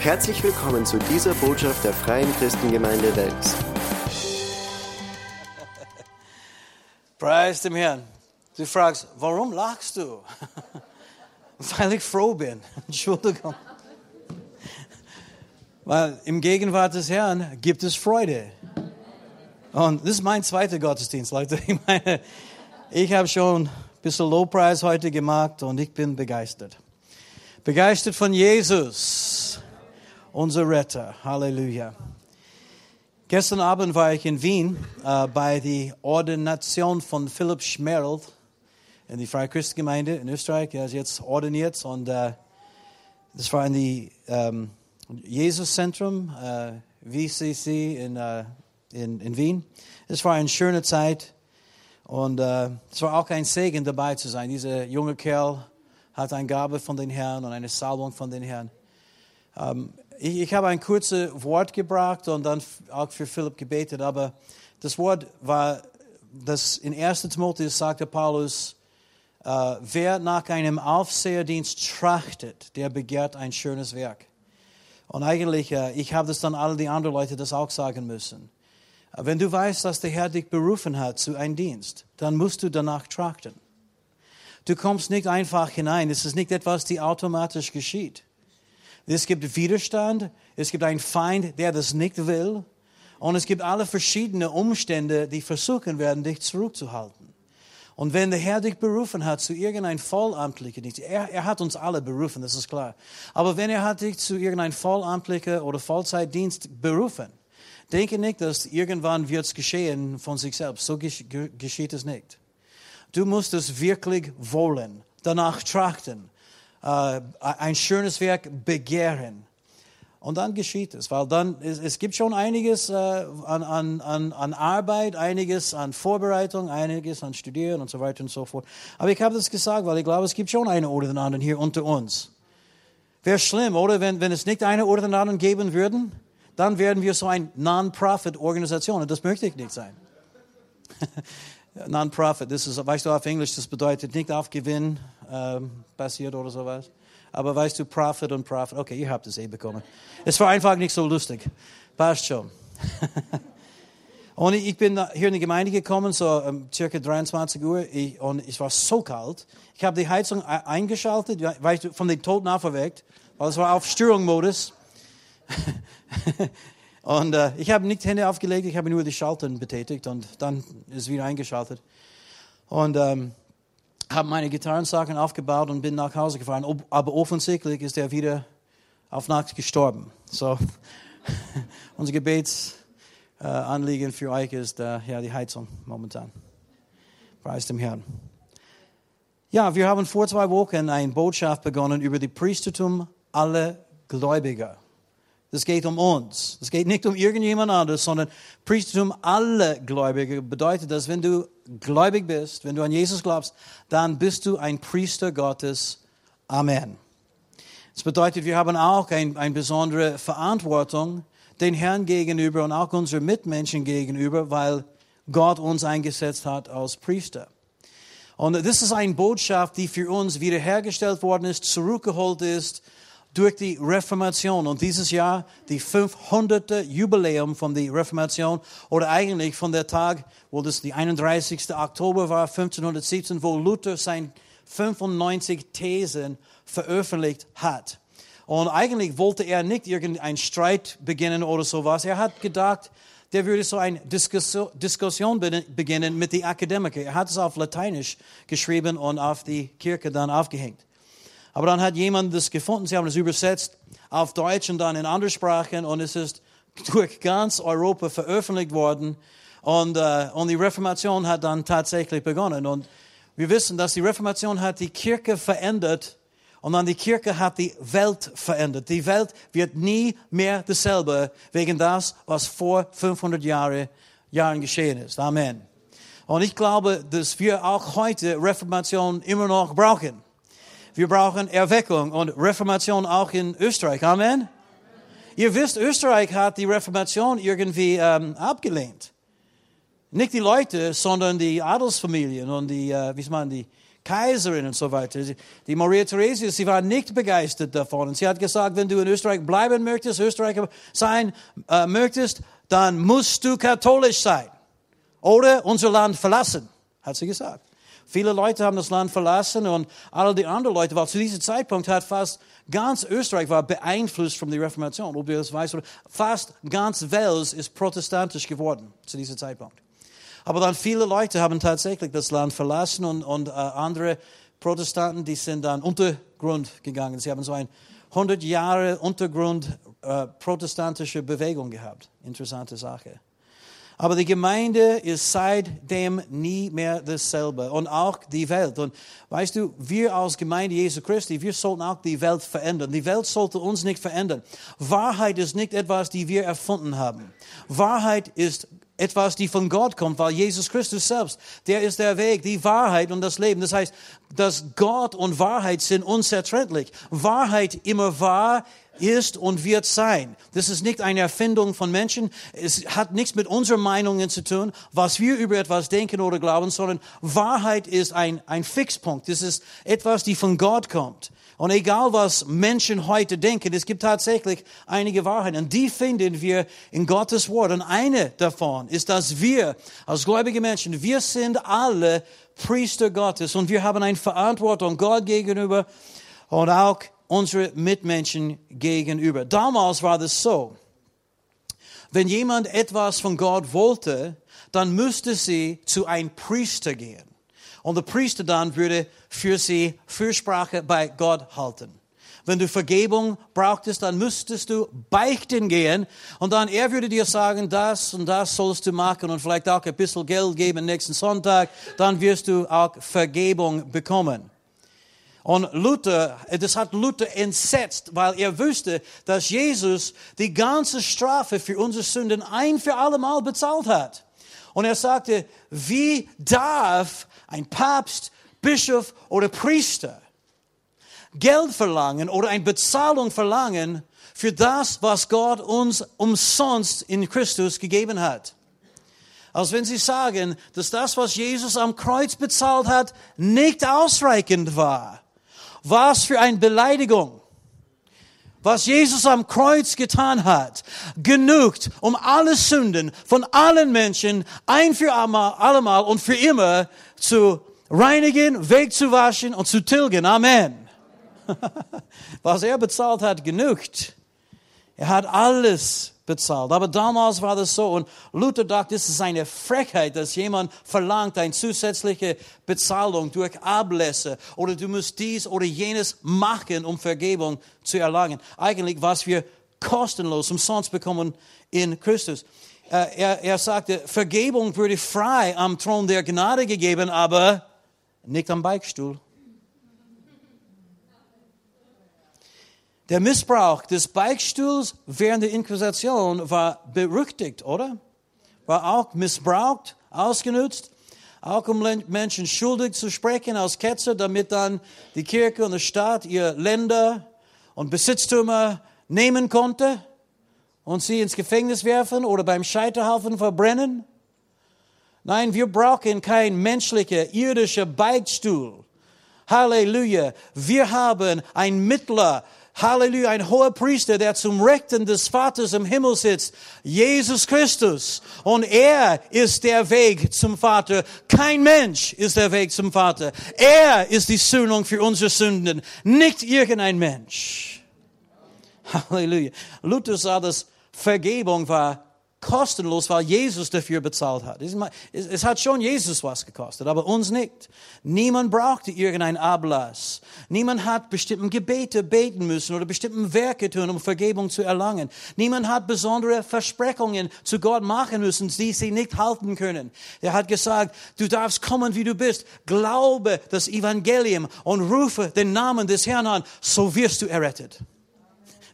Herzlich willkommen zu dieser Botschaft der Freien Christengemeinde Wels. Preis dem Herrn. Du fragst, warum lachst du? Weil ich froh bin. Entschuldigung. Weil im Gegenwart des Herrn gibt es Freude. Und das ist mein zweiter Gottesdienst, Leute. Ich meine, ich habe schon ein bisschen Lowpreis heute gemacht und ich bin begeistert. Begeistert von Jesus, unser Retter. Halleluja. Gestern Abend war ich in Wien äh, bei der Ordination von Philipp Schmerl in die Freie Christgemeinde in Österreich. Er ist jetzt ordiniert und äh, das war in die ähm, Jesus-Zentrum, äh, VCC in, äh, in, in Wien. Es war eine schöne Zeit und äh, es war auch ein Segen dabei zu sein. Dieser junge Kerl hat eine Gabe von den Herrn und eine Salbung von den Herrn. Ähm, ich, ich habe ein kurzes Wort gebracht und dann auch für Philipp gebetet, aber das Wort war, das in 1. Timotheus sagte Paulus, äh, wer nach einem Aufseherdienst trachtet, der begehrt ein schönes Werk. Und eigentlich, äh, ich habe das dann alle die anderen Leute das auch sagen müssen. Äh, wenn du weißt, dass der Herr dich berufen hat zu einem Dienst, dann musst du danach trachten. Du kommst nicht einfach hinein. Es ist nicht etwas, die automatisch geschieht. Es gibt Widerstand, es gibt einen Feind, der das nicht will. Und es gibt alle verschiedenen Umstände, die versuchen werden, dich zurückzuhalten. Und wenn der Herr dich berufen hat zu irgendeinem vollamtlichen Dienst, er, er hat uns alle berufen, das ist klar. Aber wenn er hat dich zu irgendeinem vollamtlichen oder Vollzeitdienst berufen, denke nicht, dass irgendwann wird es geschehen von sich selbst. So geschieht es nicht. Du musst es wirklich wollen, danach trachten, äh, ein schönes Werk begehren. Und dann geschieht es, weil dann, es, es gibt schon einiges äh, an, an, an, Arbeit, einiges an Vorbereitung, einiges an Studieren und so weiter und so fort. Aber ich habe das gesagt, weil ich glaube, es gibt schon einen oder den anderen hier unter uns. Wäre schlimm, oder? Wenn, wenn es nicht eine oder den anderen geben würden, dann wären wir so eine Non-Profit-Organisation und das möchte ich nicht sein. Non-Profit, weißt du auf Englisch, das bedeutet nicht auf Gewinn ähm, basiert oder sowas. Aber weißt du, Profit und Profit, okay, ihr habt es eh bekommen. Es war einfach nicht so lustig. Passt schon. und ich bin hier in die Gemeinde gekommen, so um, circa 23 Uhr, ich, und es war so kalt. Ich habe die Heizung eingeschaltet, weißt du, von den Toten auferweckt, weil es war auf Störungsmodus. und äh, ich habe nicht Hände aufgelegt, ich habe nur die Schalten betätigt und dann ist wieder eingeschaltet. Und ähm, habe meine Gitarrensachen aufgebaut und bin nach Hause gefahren. Aber offensichtlich ist er wieder auf Nacht gestorben. So, unser Gebetsanliegen für euch ist äh, ja, die Heizung momentan. Preis dem Herrn. Ja, wir haben vor zwei Wochen eine Botschaft begonnen über die Priestertum aller Gläubiger. Das geht um uns. Das geht nicht um irgendjemand anderes, sondern Priestertum aller Gläubiger bedeutet, dass wenn du gläubig bist, wenn du an Jesus glaubst, dann bist du ein Priester Gottes. Amen. Das bedeutet, wir haben auch ein, eine besondere Verantwortung den Herrn gegenüber und auch unseren Mitmenschen gegenüber, weil Gott uns eingesetzt hat als Priester. Und das ist eine Botschaft, die für uns wiederhergestellt worden ist, zurückgeholt ist durch die Reformation und dieses Jahr die 500. Jubiläum von der Reformation oder eigentlich von der Tag, wo das die 31. Oktober war, 1517, wo Luther sein 95 Thesen veröffentlicht hat. Und eigentlich wollte er nicht irgendeinen Streit beginnen oder sowas. Er hat gedacht, der würde so eine Diskussion beginnen mit den Akademikern. Er hat es auf Lateinisch geschrieben und auf die Kirche dann aufgehängt. Aber dann hat jemand das gefunden, sie haben es übersetzt auf Deutsch und dann in andere Sprachen und es ist durch ganz Europa veröffentlicht worden. Und, äh, und die Reformation hat dann tatsächlich begonnen. Und wir wissen, dass die Reformation hat die Kirche verändert und dann die Kirche hat die Welt verändert. Die Welt wird nie mehr dasselbe wegen das, was vor 500 Jahre, Jahren geschehen ist. Amen. Und ich glaube, dass wir auch heute Reformation immer noch brauchen. Wir brauchen Erweckung und Reformation auch in Österreich. Amen. Ihr wisst, Österreich hat die Reformation irgendwie ähm, abgelehnt. Nicht die Leute, sondern die Adelsfamilien und die, äh, wie man, die Kaiserin und so weiter. Die Maria Theresia, sie war nicht begeistert davon. Und sie hat gesagt, wenn du in Österreich bleiben möchtest, Österreicher sein äh, möchtest, dann musst du katholisch sein. Oder unser Land verlassen, hat sie gesagt. Viele Leute haben das Land verlassen und alle die anderen Leute, weil zu diesem Zeitpunkt hat fast ganz Österreich war beeinflusst von der Reformation. Ob ihr das weißt, fast ganz Wels ist protestantisch geworden zu diesem Zeitpunkt. Aber dann viele Leute haben tatsächlich das Land verlassen und, und äh, andere Protestanten, die sind dann Untergrund gegangen. Sie haben so eine 100 Jahre Untergrund äh, protestantische Bewegung gehabt. Interessante Sache. Aber die Gemeinde ist seitdem nie mehr dasselbe. Und auch die Welt. Und weißt du, wir als Gemeinde Jesu Christi, wir sollten auch die Welt verändern. Die Welt sollte uns nicht verändern. Wahrheit ist nicht etwas, die wir erfunden haben. Wahrheit ist etwas, die von Gott kommt, weil Jesus Christus selbst, der ist der Weg, die Wahrheit und das Leben. Das heißt, dass Gott und Wahrheit sind unzertrennlich. Wahrheit immer wahr, ist und wird sein. Das ist nicht eine Erfindung von Menschen. Es hat nichts mit unseren Meinungen zu tun, was wir über etwas denken oder glauben, sondern Wahrheit ist ein, ein Fixpunkt. Das ist etwas, die von Gott kommt. Und egal was Menschen heute denken, es gibt tatsächlich einige Wahrheiten. Und die finden wir in Gottes Wort. Und eine davon ist, dass wir als gläubige Menschen, wir sind alle Priester Gottes und wir haben eine Verantwortung Gott gegenüber und auch unsere Mitmenschen gegenüber. Damals war das so. Wenn jemand etwas von Gott wollte, dann müsste sie zu einem Priester gehen. Und der Priester dann würde für sie Fürsprache bei Gott halten. Wenn du Vergebung brauchtest, dann müsstest du beichten gehen und dann er würde dir sagen, das und das sollst du machen und vielleicht auch ein bisschen Geld geben nächsten Sonntag, dann wirst du auch Vergebung bekommen. Und Luther, das hat Luther entsetzt, weil er wusste, dass Jesus die ganze Strafe für unsere Sünden ein für alle Mal bezahlt hat. Und er sagte, wie darf ein Papst, Bischof oder Priester Geld verlangen oder eine Bezahlung verlangen für das, was Gott uns umsonst in Christus gegeben hat? Als wenn sie sagen, dass das, was Jesus am Kreuz bezahlt hat, nicht ausreichend war. Was für eine Beleidigung. Was Jesus am Kreuz getan hat, genügt, um alle Sünden von allen Menschen ein für allemal und für immer zu reinigen, wegzuwaschen und zu tilgen. Amen. Was er bezahlt hat, genügt. Er hat alles bezahlt. Aber damals war das so und Luther dachte, es ist eine Frechheit, dass jemand verlangt eine zusätzliche Bezahlung durch Ablässe oder du musst dies oder jenes machen, um Vergebung zu erlangen. Eigentlich, was wir kostenlos, umsonst bekommen in Christus. Er, er sagte, Vergebung würde frei am Thron der Gnade gegeben, aber nicht am Beichtstuhl. Der Missbrauch des Beichtstuhls während der Inquisition war berüchtigt, oder? War auch missbraucht, ausgenutzt, auch um Menschen schuldig zu sprechen als Ketzer, damit dann die Kirche und der Staat ihr Länder und Besitztümer nehmen konnte und sie ins Gefängnis werfen oder beim Scheiterhaufen verbrennen. Nein, wir brauchen kein menschlicher, irdischer Beichtstuhl. Halleluja. Wir haben ein Mittler, Halleluja, ein hoher Priester, der zum Rechten des Vaters im Himmel sitzt, Jesus Christus. Und er ist der Weg zum Vater. Kein Mensch ist der Weg zum Vater. Er ist die Sühnung für unsere Sünden, nicht irgendein Mensch. Halleluja. Luther sah, dass Vergebung war kostenlos, weil Jesus dafür bezahlt hat. Es hat schon Jesus was gekostet, aber uns nicht. Niemand brauchte irgendeinen Ablass. Niemand hat bestimmte Gebete beten müssen oder bestimmte Werke tun, um Vergebung zu erlangen. Niemand hat besondere Versprechungen zu Gott machen müssen, die sie nicht halten können. Er hat gesagt, du darfst kommen, wie du bist. Glaube das Evangelium und rufe den Namen des Herrn an, so wirst du errettet.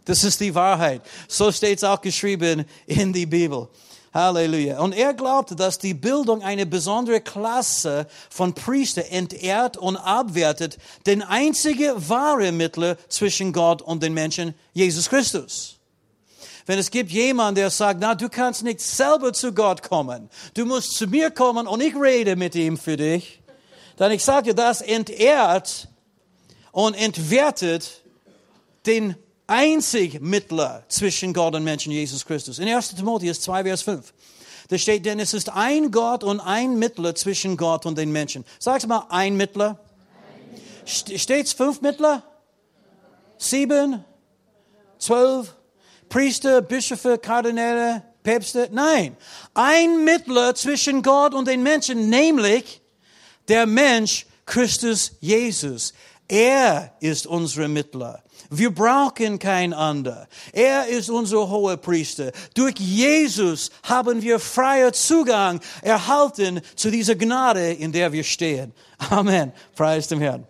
Das ist die Wahrheit. So steht es auch geschrieben in die Bibel. Halleluja. Und er glaubte, dass die Bildung eine besondere Klasse von Priester entehrt und abwertet, den einzige wahre Mittler zwischen Gott und den Menschen, Jesus Christus. Wenn es gibt jemanden, der sagt, na, du kannst nicht selber zu Gott kommen. Du musst zu mir kommen und ich rede mit ihm für dich Dann ich sage das entehrt und entwertet den einzig Mittler zwischen Gott und Menschen, Jesus Christus. In 1. Timotheus 2, Vers 5. Da steht, denn es ist ein Gott und ein Mittler zwischen Gott und den Menschen. Sag's mal, ein Mittler. Steht's fünf Mittler? Sieben? Zwölf? Priester, Bischöfe, Kardinäle, Päpste? Nein. Ein Mittler zwischen Gott und den Menschen, nämlich der Mensch Christus Jesus. Er ist unsere Mittler. Wir brauchen kein anderer. Er ist unser hoher Priester. Durch Jesus haben wir freier Zugang erhalten zu dieser Gnade, in der wir stehen. Amen. Preis dem Herrn.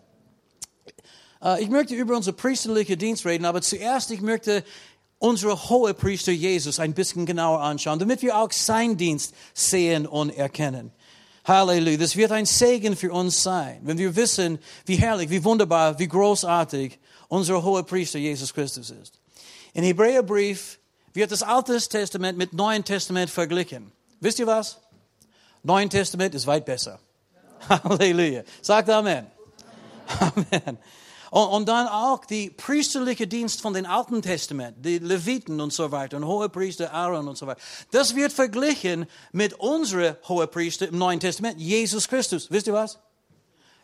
Äh, ich möchte über unsere priesterliche Dienst reden, aber zuerst ich möchte unsere hohe Priester Jesus ein bisschen genauer anschauen, damit wir auch sein Dienst sehen und erkennen. Halleluja. Das wird ein Segen für uns sein, wenn wir wissen, wie herrlich, wie wunderbar, wie großartig unser hoher Priester Jesus Christus ist. In Hebräerbrief wird das Alte Testament mit Neuen Testament verglichen. Wisst ihr was? Neuen Testament ist weit besser. Halleluja. Sagt Amen. Amen. Und, und, dann auch die priesterliche Dienst von den Alten Testament, die Leviten und so weiter, und Hohepriester Aaron und so weiter. Das wird verglichen mit unserem Hohepriester im Neuen Testament, Jesus Christus. Wisst ihr was?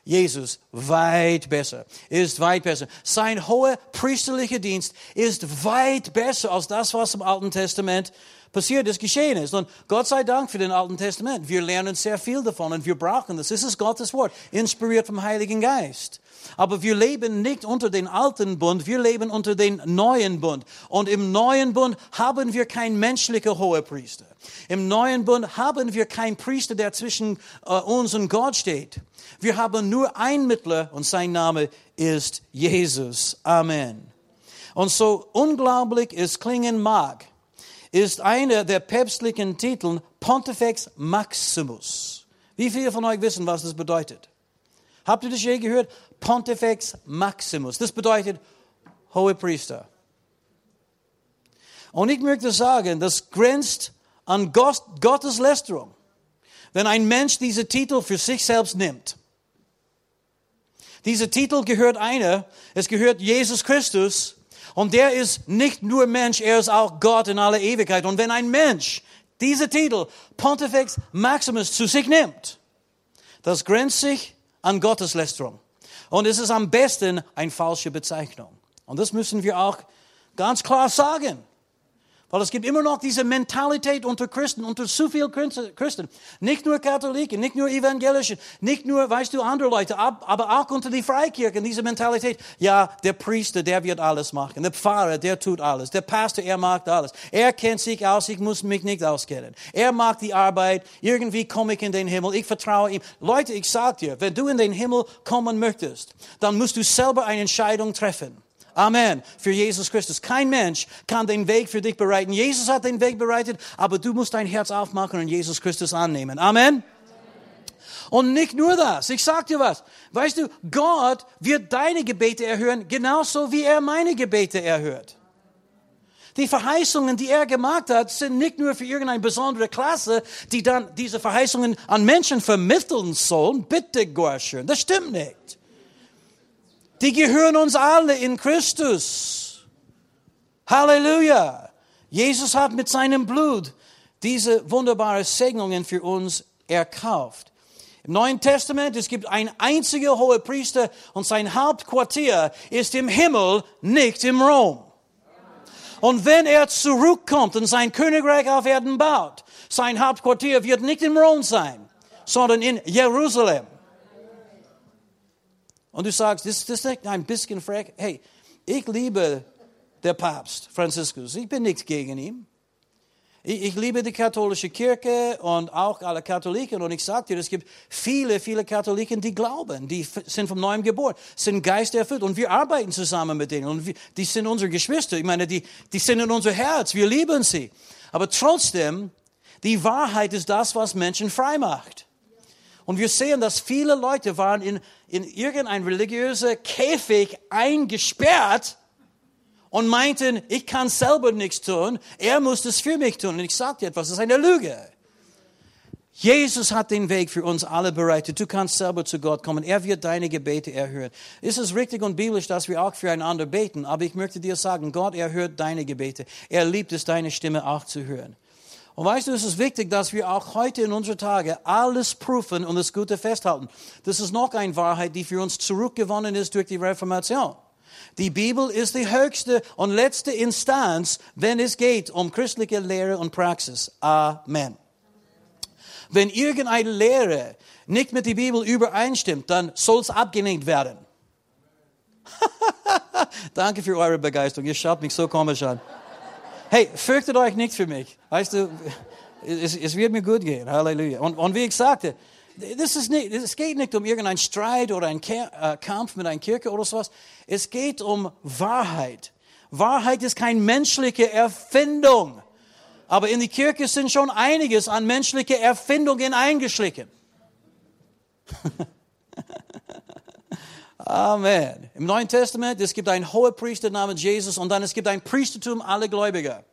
Jesus weit besser, ist weit besser. Sein hoher priesterlicher Dienst ist weit besser als das, was im Alten Testament passiert ist, geschehen ist. Und Gott sei Dank für den Alten Testament. Wir lernen sehr viel davon und wir brauchen das. Das ist Gottes Wort, inspiriert vom Heiligen Geist. Aber wir leben nicht unter den alten Bund, wir leben unter den neuen Bund. Und im neuen Bund haben wir kein menschlicher Hohepriester. Im neuen Bund haben wir keinen Priester, der zwischen äh, uns und Gott steht. Wir haben nur einen Mittler und sein Name ist Jesus. Amen. Und so unglaublich es klingen mag, ist einer der päpstlichen Titel Pontifex Maximus. Wie viele von euch wissen, was das bedeutet? Habt ihr das je gehört? Pontifex Maximus. Das bedeutet hohe Priester. Und ich möchte sagen, das grenzt an Gottes Lästerung, wenn ein Mensch diese Titel für sich selbst nimmt. Dieser Titel gehört einer, es gehört Jesus Christus und der ist nicht nur Mensch, er ist auch Gott in aller Ewigkeit. Und wenn ein Mensch diese Titel Pontifex Maximus zu sich nimmt, das grenzt sich an Gotteslästerung. Und es ist am besten eine falsche Bezeichnung. Und das müssen wir auch ganz klar sagen. Weil es gibt immer noch diese Mentalität unter Christen, unter zu viel Christen. Nicht nur Katholiken, nicht nur Evangelischen, nicht nur, weißt du, andere Leute, aber auch unter die Freikirchen, diese Mentalität. Ja, der Priester, der wird alles machen. Der Pfarrer, der tut alles. Der Pastor, er macht alles. Er kennt sich aus, ich muss mich nicht auskennen. Er macht die Arbeit, irgendwie komme ich in den Himmel, ich vertraue ihm. Leute, ich sag dir, wenn du in den Himmel kommen möchtest, dann musst du selber eine Entscheidung treffen. Amen. Für Jesus Christus. Kein Mensch kann den Weg für dich bereiten. Jesus hat den Weg bereitet, aber du musst dein Herz aufmachen und Jesus Christus annehmen. Amen. Und nicht nur das. Ich sag dir was. Weißt du, Gott wird deine Gebete erhören, genauso wie er meine Gebete erhört. Die Verheißungen, die er gemacht hat, sind nicht nur für irgendeine besondere Klasse, die dann diese Verheißungen an Menschen vermitteln sollen. Bitte, Gorschön, das stimmt nicht. Die gehören uns alle in Christus. Halleluja. Jesus hat mit seinem Blut diese wunderbaren Segnungen für uns erkauft. Im Neuen Testament, es gibt ein einziger hoher Priester und sein Hauptquartier ist im Himmel, nicht im Rom. Und wenn er zurückkommt und sein Königreich auf Erden baut, sein Hauptquartier wird nicht in Rom sein, sondern in Jerusalem. Und du sagst, das, das ist ein bisschen frech. Hey, ich liebe der Papst Franziskus. Ich bin nichts gegen ihn. Ich, ich liebe die katholische Kirche und auch alle Katholiken. Und ich sage dir, es gibt viele, viele Katholiken, die glauben, die sind vom Neuem geboren, sind geisterfüllt. Und wir arbeiten zusammen mit denen. Und wir, die sind unsere Geschwister. Ich meine, die, die sind in unser Herz. Wir lieben sie. Aber trotzdem, die Wahrheit ist das, was Menschen frei macht. Und wir sehen, dass viele Leute waren in, in irgendein religiöser Käfig eingesperrt und meinten, ich kann selber nichts tun, er muss es für mich tun. Und ich sagte etwas, das ist eine Lüge. Jesus hat den Weg für uns alle bereitet. Du kannst selber zu Gott kommen. Er wird deine Gebete erhören. Ist es richtig und biblisch, dass wir auch füreinander beten? Aber ich möchte dir sagen, Gott erhört deine Gebete. Er liebt es, deine Stimme auch zu hören. Und weißt du, es ist wichtig, dass wir auch heute in unseren Tagen alles prüfen und das Gute festhalten. Das ist noch eine Wahrheit, die für uns zurückgewonnen ist durch die Reformation. Die Bibel ist die höchste und letzte Instanz, wenn es geht um christliche Lehre und Praxis. Amen. Wenn irgendeine Lehre nicht mit der Bibel übereinstimmt, dann soll es abgelehnt werden. Danke für eure Begeisterung. Ihr schaut mich so komisch an. Hey, fürchtet euch nicht für mich. Weißt du, es, es wird mir gut gehen. Halleluja. Und, und wie ich sagte, das ist nicht, es geht nicht um irgendeinen Streit oder einen äh, Kampf mit einer Kirche oder sowas. Es geht um Wahrheit. Wahrheit ist keine menschliche Erfindung. Aber in die Kirche sind schon einiges an menschliche Erfindungen eingeschlichen. Amen. Im Neuen Testament, es gibt einen hohen Priester namens Jesus und dann es gibt ein Priestertum aller Gläubiger.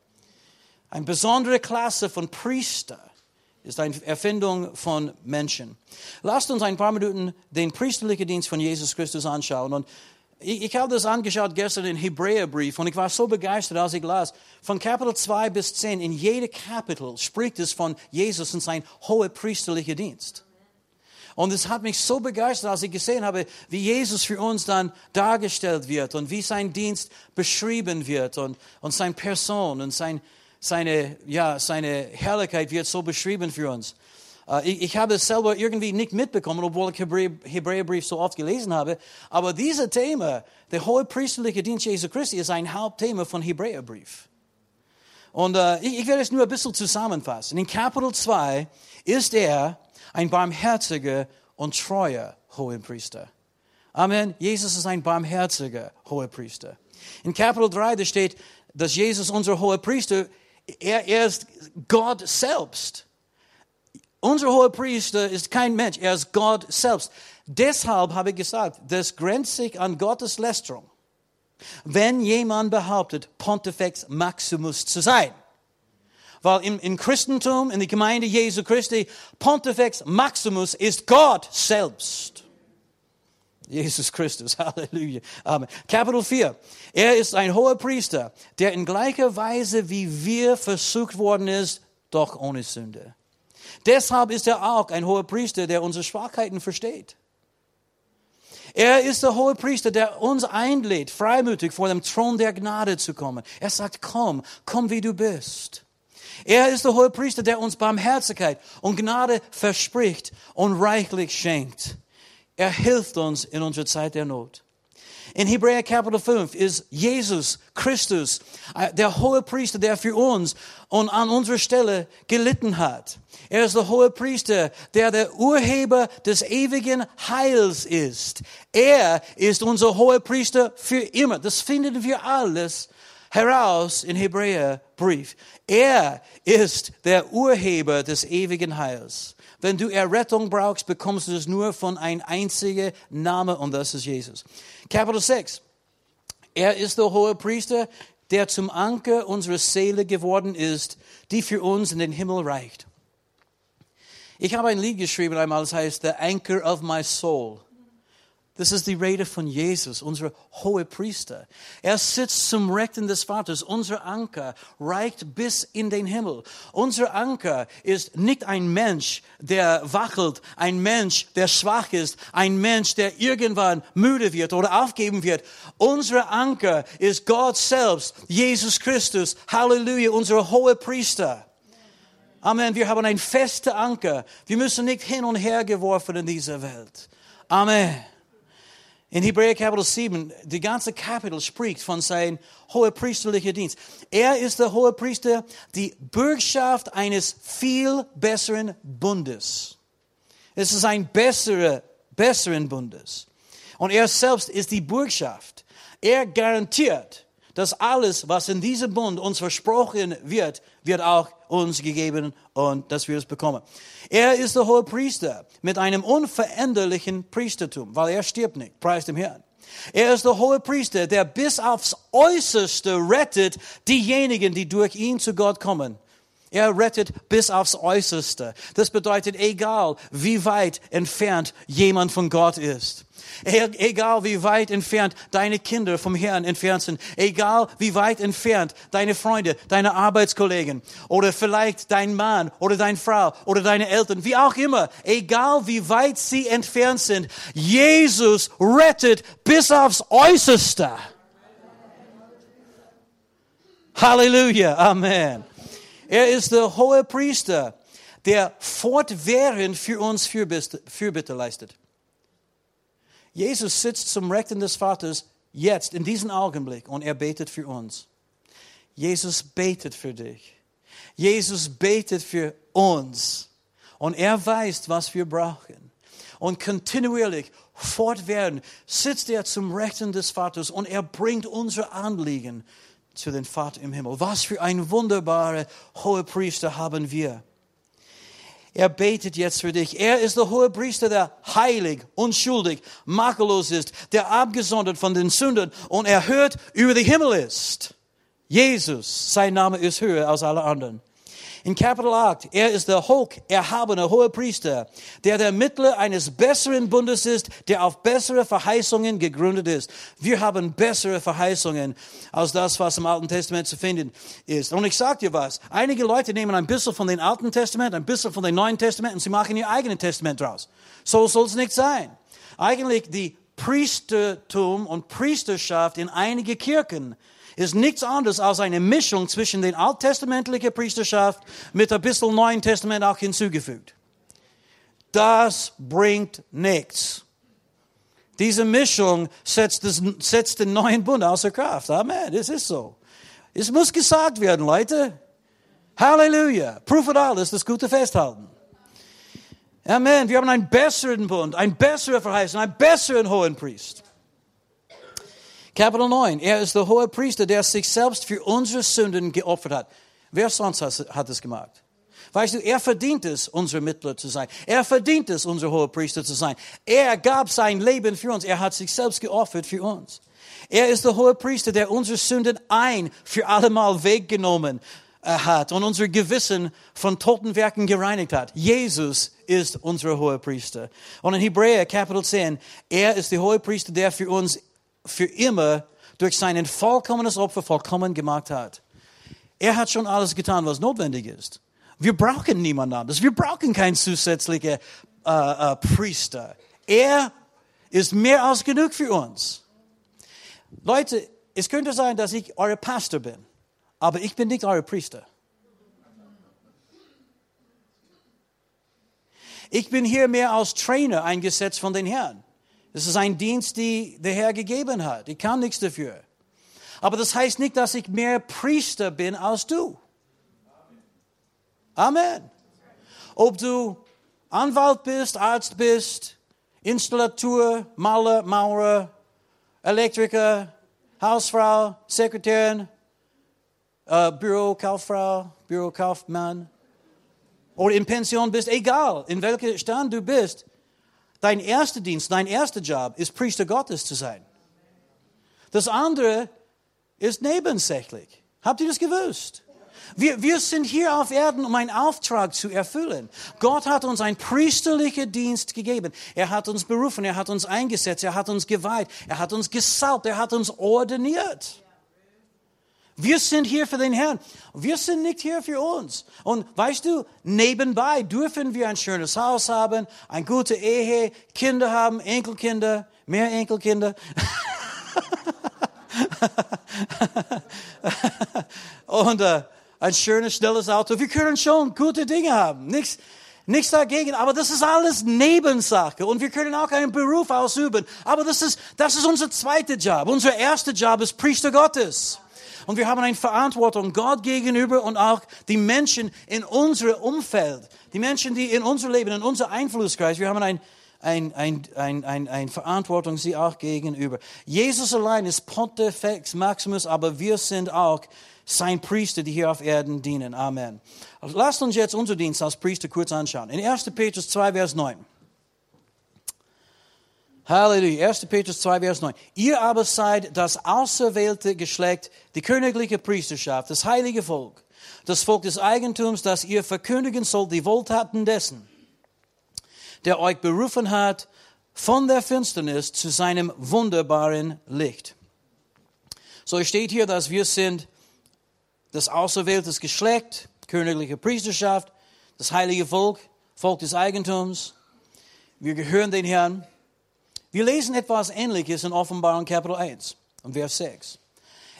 Eine besondere Klasse von Priester ist eine Erfindung von Menschen. Lasst uns ein paar Minuten den priesterlichen Dienst von Jesus Christus anschauen. Und ich, ich habe das angeschaut gestern im Hebräerbrief und ich war so begeistert, als ich las. Von Kapitel 2 bis 10, in jedem Kapitel spricht es von Jesus und sein hoher priesterlicher Dienst. Und es hat mich so begeistert, als ich gesehen habe, wie Jesus für uns dann dargestellt wird und wie sein Dienst beschrieben wird und, und seine Person und sein, seine, ja, seine Herrlichkeit wird so beschrieben für uns. Äh, ich, ich habe es selber irgendwie nicht mitbekommen, obwohl ich Hebräer, Hebräerbrief so oft gelesen habe. Aber dieses Thema, der hohe priesterliche Dienst Jesu Christi, ist ein Hauptthema von Hebräerbrief. Und äh, ich, ich werde es nur ein bisschen zusammenfassen. In Kapitel 2 ist er ein barmherziger und treuer Hohepriester. Amen. Jesus ist ein barmherziger Hohepriester. In Kapitel 3, da steht, dass Jesus unser Hohepriester, er, er ist Gott selbst. Unser Hohepriester ist kein Mensch, er ist Gott selbst. Deshalb habe ich gesagt, das grenzt sich an Gottes Lästerung. Wenn jemand behauptet, Pontifex Maximus zu sein. Weil im, im Christentum, in der Gemeinde Jesu Christi, Pontifex Maximus ist Gott selbst. Jesus Christus, Halleluja. Amen. Kapitel 4. Er ist ein hoher Priester, der in gleicher Weise wie wir versucht worden ist, doch ohne Sünde. Deshalb ist er auch ein hoher Priester, der unsere Schwachheiten versteht. Er ist der hohe Priester, der uns einlädt, freimütig vor dem Thron der Gnade zu kommen. Er sagt, komm, komm wie du bist. Er ist der hohe Priester, der uns Barmherzigkeit und Gnade verspricht und reichlich schenkt. Er hilft uns in unserer Zeit der Not. In Hebräer Kapitel 5 ist Jesus Christus, äh, der hohe Priester, der für uns und an unserer Stelle gelitten hat. Er ist der hohe Priester, der der Urheber des ewigen Heils ist. Er ist unser hoher Priester für immer. Das finden wir alles heraus in Hebräerbrief. Er ist der Urheber des ewigen Heils. Wenn du Errettung brauchst, bekommst du es nur von einem einzigen Namen und das ist Jesus. Kapitel 6. Er ist der hohe Priester, der zum Anker unserer Seele geworden ist, die für uns in den Himmel reicht. Ich habe ein Lied geschrieben einmal, das heißt The Anchor of My Soul. Das ist die Rede von Jesus, unser hohe Priester. Er sitzt zum Rechten des Vaters. Unser Anker reicht bis in den Himmel. Unser Anker ist nicht ein Mensch, der wachelt, ein Mensch, der schwach ist, ein Mensch, der irgendwann müde wird oder aufgeben wird. Unser Anker ist Gott selbst, Jesus Christus. Halleluja, unser hohe Priester. Amen. Wir haben ein fester Anker. Wir müssen nicht hin und her geworfen in dieser Welt. Amen. In Hebräer Kapitel 7, die ganze Kapitel spricht von seinem hohen priesterlichen Dienst. Er ist der hohe Priester, die Bürgschaft eines viel besseren Bundes. Es ist ein besserer, besseren Bundes. Und er selbst ist die Bürgschaft. Er garantiert, dass alles, was in diesem Bund uns versprochen wird, wird auch uns gegeben und dass wir es bekommen. Er ist der hohe Priester mit einem unveränderlichen Priestertum, weil er stirbt nicht, preist dem Herrn. Er ist der hohe Priester, der bis aufs Äußerste rettet diejenigen, die durch ihn zu Gott kommen. Er rettet bis aufs Äußerste. Das bedeutet, egal wie weit entfernt jemand von Gott ist. Egal wie weit entfernt deine Kinder vom Herrn entfernt sind. Egal wie weit entfernt deine Freunde, deine Arbeitskollegen oder vielleicht dein Mann oder deine Frau oder deine Eltern, wie auch immer. Egal wie weit sie entfernt sind. Jesus rettet bis aufs Äußerste. Halleluja. Amen. Er ist der hohe Priester, der fortwährend für uns Fürbitte leistet. Jesus sitzt zum Rechten des Vaters jetzt, in diesem Augenblick, und er betet für uns. Jesus betet für dich. Jesus betet für uns. Und er weiß, was wir brauchen. Und kontinuierlich, fortwährend sitzt er zum Rechten des Vaters und er bringt unsere Anliegen zu den Vater im Himmel. Was für ein wunderbarer hoher Priester haben wir. Er betet jetzt für dich. Er ist der hohe Priester, der heilig, unschuldig, makellos ist, der abgesondert von den Sündern und erhört über den Himmel ist. Jesus, sein Name ist höher als alle anderen. In Kapitel 8, er ist der hoch erhabene hohe Priester, der der Mittler eines besseren Bundes ist, der auf bessere Verheißungen gegründet ist. Wir haben bessere Verheißungen als das, was im Alten Testament zu finden ist. Und ich sage dir was, einige Leute nehmen ein bisschen von dem Alten Testament, ein bisschen von dem Neuen Testament und sie machen ihr eigenes Testament draus. So soll es nicht sein. Eigentlich die Priestertum und Priesterschaft in einige Kirchen ist nichts anderes als eine Mischung zwischen den alttestamentlichen Priesterschaft mit ein bisschen Neuen Testament auch hinzugefügt. Das bringt nichts. Diese Mischung setzt, das, setzt den neuen Bund außer Kraft. Amen. Das ist so. Es muss gesagt werden, Leute. Halleluja. Proof it all ist das gute Festhalten. Amen. Wir haben einen besseren Bund, einen besseren Verheißung, einen besseren hohen Priest. Kapitel 9. Er ist der hohe Priester, der sich selbst für unsere Sünden geopfert hat. Wer sonst hat es gemacht? Weißt du, er verdient es, unser Mittler zu sein. Er verdient es, unser hoher Priester zu sein. Er gab sein Leben für uns. Er hat sich selbst geopfert für uns. Er ist der hohe Priester, der unsere Sünden ein für allemal weggenommen äh, hat und unser Gewissen von toten Werken gereinigt hat. Jesus ist unser hoher Priester. Und in Hebräer Kapitel 10, er ist der hohe Priester, der für uns für immer durch sein vollkommenes Opfer vollkommen gemacht hat. Er hat schon alles getan, was notwendig ist. Wir brauchen niemand anderes. Wir brauchen keinen zusätzlichen äh, äh, Priester. Er ist mehr als genug für uns. Leute, es könnte sein, dass ich euer Pastor bin, aber ich bin nicht euer Priester. Ich bin hier mehr als Trainer eingesetzt von den Herrn. Das ist ein Dienst, den der Herr gegeben hat. Ich kann nichts dafür. Aber das heißt nicht, dass ich mehr Priester bin als du. Amen. Ob du Anwalt bist, Arzt bist, Installateur, Maler, Maurer, Elektriker, Hausfrau, Sekretärin, äh, Bürokauffrau, Bürokaufmann oder in Pension bist, egal in welchem Stand du bist, Dein erster Dienst, dein erster Job ist Priester Gottes zu sein. Das andere ist nebensächlich. Habt ihr das gewusst? Wir, wir sind hier auf Erden, um einen Auftrag zu erfüllen. Gott hat uns einen priesterlichen Dienst gegeben. Er hat uns berufen, er hat uns eingesetzt, er hat uns geweiht, er hat uns gesalbt, er hat uns ordiniert. Wir sind hier für den Herrn. Wir sind nicht hier für uns. Und weißt du, nebenbei dürfen wir ein schönes Haus haben, eine gute Ehe, Kinder haben, Enkelkinder, mehr Enkelkinder. Und äh, ein schönes, schnelles Auto. Wir können schon gute Dinge haben. Nichts, nichts dagegen. Aber das ist alles Nebensache. Und wir können auch einen Beruf ausüben. Aber das ist, das ist unser zweiter Job. Unser erster Job ist Priester Gottes. Und wir haben eine Verantwortung Gott gegenüber und auch die Menschen in unserem Umfeld, die Menschen, die in unser Leben, in unser Einflusskreis, wir haben ein, ein, ein, ein, ein, ein Verantwortung sie auch gegenüber. Jesus allein ist Pontifex Maximus, aber wir sind auch sein Priester, die hier auf Erden dienen. Amen. Lasst uns jetzt unser Dienst als Priester kurz anschauen. In 1. Petrus 2, Vers 9. Halleluja. 1. Petrus 2, Vers 9. Ihr aber seid das auserwählte Geschlecht, die königliche Priesterschaft, das heilige Volk, das Volk des Eigentums, dass ihr verkündigen sollt die Wohltaten dessen, der euch berufen hat von der Finsternis zu seinem wunderbaren Licht. So steht hier, dass wir sind das auserwählte Geschlecht, königliche Priesterschaft, das heilige Volk, Volk des Eigentums. Wir gehören den Herrn. Wir lesen etwas Ähnliches in Offenbarung Kapitel 1 und Vers 6.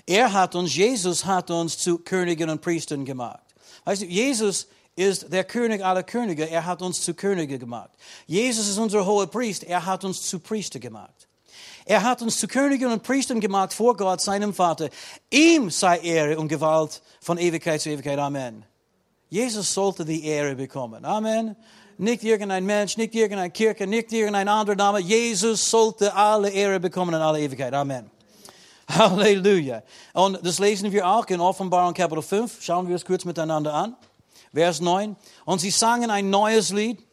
Er hat uns, Jesus hat uns zu Königen und Priestern gemacht. Weißt du, Jesus ist der König aller Könige. Er hat uns zu Könige gemacht. Jesus ist unser hoher Priester. Er hat uns zu Priester gemacht. Er hat uns zu Königen und Priestern gemacht vor Gott, seinem Vater. Ihm sei Ehre und Gewalt von Ewigkeit zu Ewigkeit. Amen. Jesus sollte die Ehre bekommen. Amen. Nicht irgendein Mensch, nicht irgendeine Kirche, nicht irgendein anderer Name. Jesus sollte alle Ehre bekommen in alle Ewigkeit. Amen. Halleluja. Und das lesen wir auch in Offenbarung Kapitel 5. Schauen wir es kurz miteinander an. Vers 9. Und sie sangen ein neues Lied.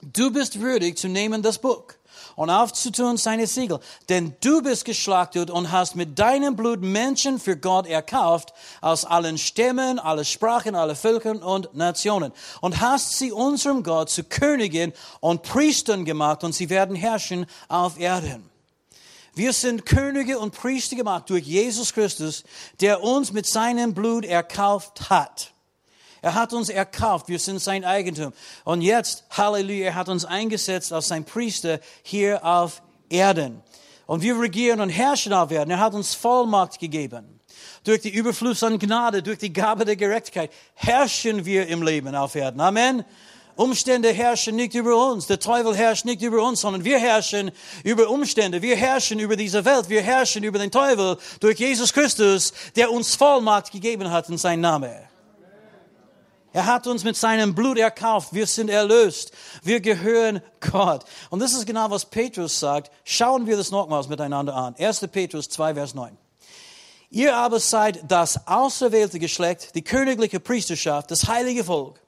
Du bist würdig zu nehmen das Buch und aufzutun seine Siegel. Denn du bist geschlachtet und hast mit deinem Blut Menschen für Gott erkauft aus allen Stämmen, alle Sprachen, alle Völkern und Nationen. Und hast sie unserem Gott zu Königen und Priestern gemacht und sie werden herrschen auf Erden. Wir sind Könige und Priester gemacht durch Jesus Christus, der uns mit seinem Blut erkauft hat. Er hat uns erkauft, wir sind sein Eigentum. Und jetzt, Halleluja, er hat uns eingesetzt als sein Priester hier auf Erden. Und wir regieren und herrschen auf Erden. Er hat uns Vollmacht gegeben. Durch die Überfluss an Gnade, durch die Gabe der Gerechtigkeit herrschen wir im Leben auf Erden. Amen. Umstände herrschen nicht über uns. Der Teufel herrscht nicht über uns, sondern wir herrschen über Umstände. Wir herrschen über diese Welt. Wir herrschen über den Teufel durch Jesus Christus, der uns Vollmacht gegeben hat in seinem Namen. Er hat uns mit seinem Blut erkauft. Wir sind erlöst. Wir gehören Gott. Und das ist genau, was Petrus sagt. Schauen wir das nochmals miteinander an. 1. Petrus 2, Vers 9. Ihr aber seid das auserwählte Geschlecht, die königliche Priesterschaft, das heilige Volk,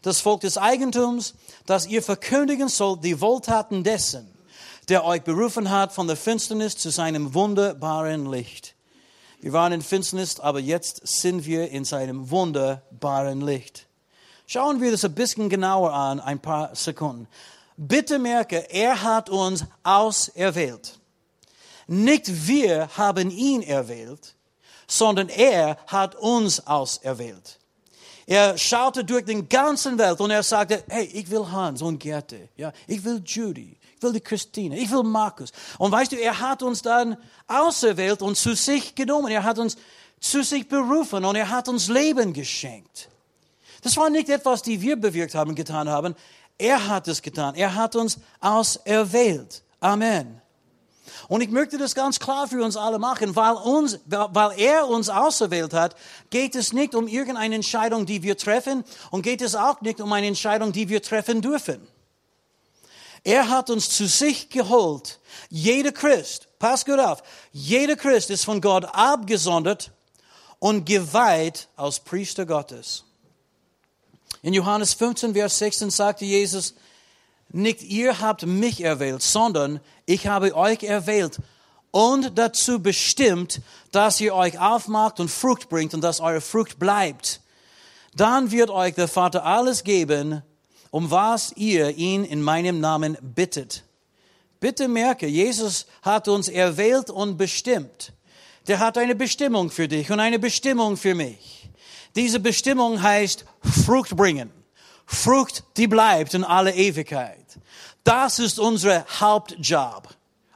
das Volk des Eigentums, das ihr verkündigen sollt, die Wohltaten dessen, der euch berufen hat von der Finsternis zu seinem wunderbaren Licht. Wir waren in Finsternis, aber jetzt sind wir in seinem wunderbaren Licht. Schauen wir das ein bisschen genauer an, ein paar Sekunden. Bitte merke, er hat uns auserwählt. Nicht wir haben ihn erwählt, sondern er hat uns auserwählt. Er schaute durch den ganzen Welt und er sagte, hey, ich will Hans und Gerte, ja, ich will Judy, ich will die Christine, ich will Markus. Und weißt du, er hat uns dann auserwählt und zu sich genommen. Er hat uns zu sich berufen und er hat uns Leben geschenkt. Das war nicht etwas, die wir bewirkt haben, getan haben. Er hat es getan. Er hat uns auserwählt. Amen. Und ich möchte das ganz klar für uns alle machen, weil, uns, weil er uns auserwählt hat, geht es nicht um irgendeine Entscheidung, die wir treffen und geht es auch nicht um eine Entscheidung, die wir treffen dürfen. Er hat uns zu sich geholt. Jeder Christ, pass gut auf, jeder Christ ist von Gott abgesondert und geweiht als Priester Gottes. In Johannes 15, Vers 16 sagte Jesus, nicht ihr habt mich erwählt, sondern ich habe euch erwählt und dazu bestimmt, dass ihr euch aufmacht und Frucht bringt und dass eure Frucht bleibt. Dann wird euch der Vater alles geben, um was ihr ihn in meinem Namen bittet. Bitte merke, Jesus hat uns erwählt und bestimmt. Der hat eine Bestimmung für dich und eine Bestimmung für mich. Diese Bestimmung heißt Frucht bringen. Frucht, die bleibt in alle Ewigkeit. Das ist unser Hauptjob.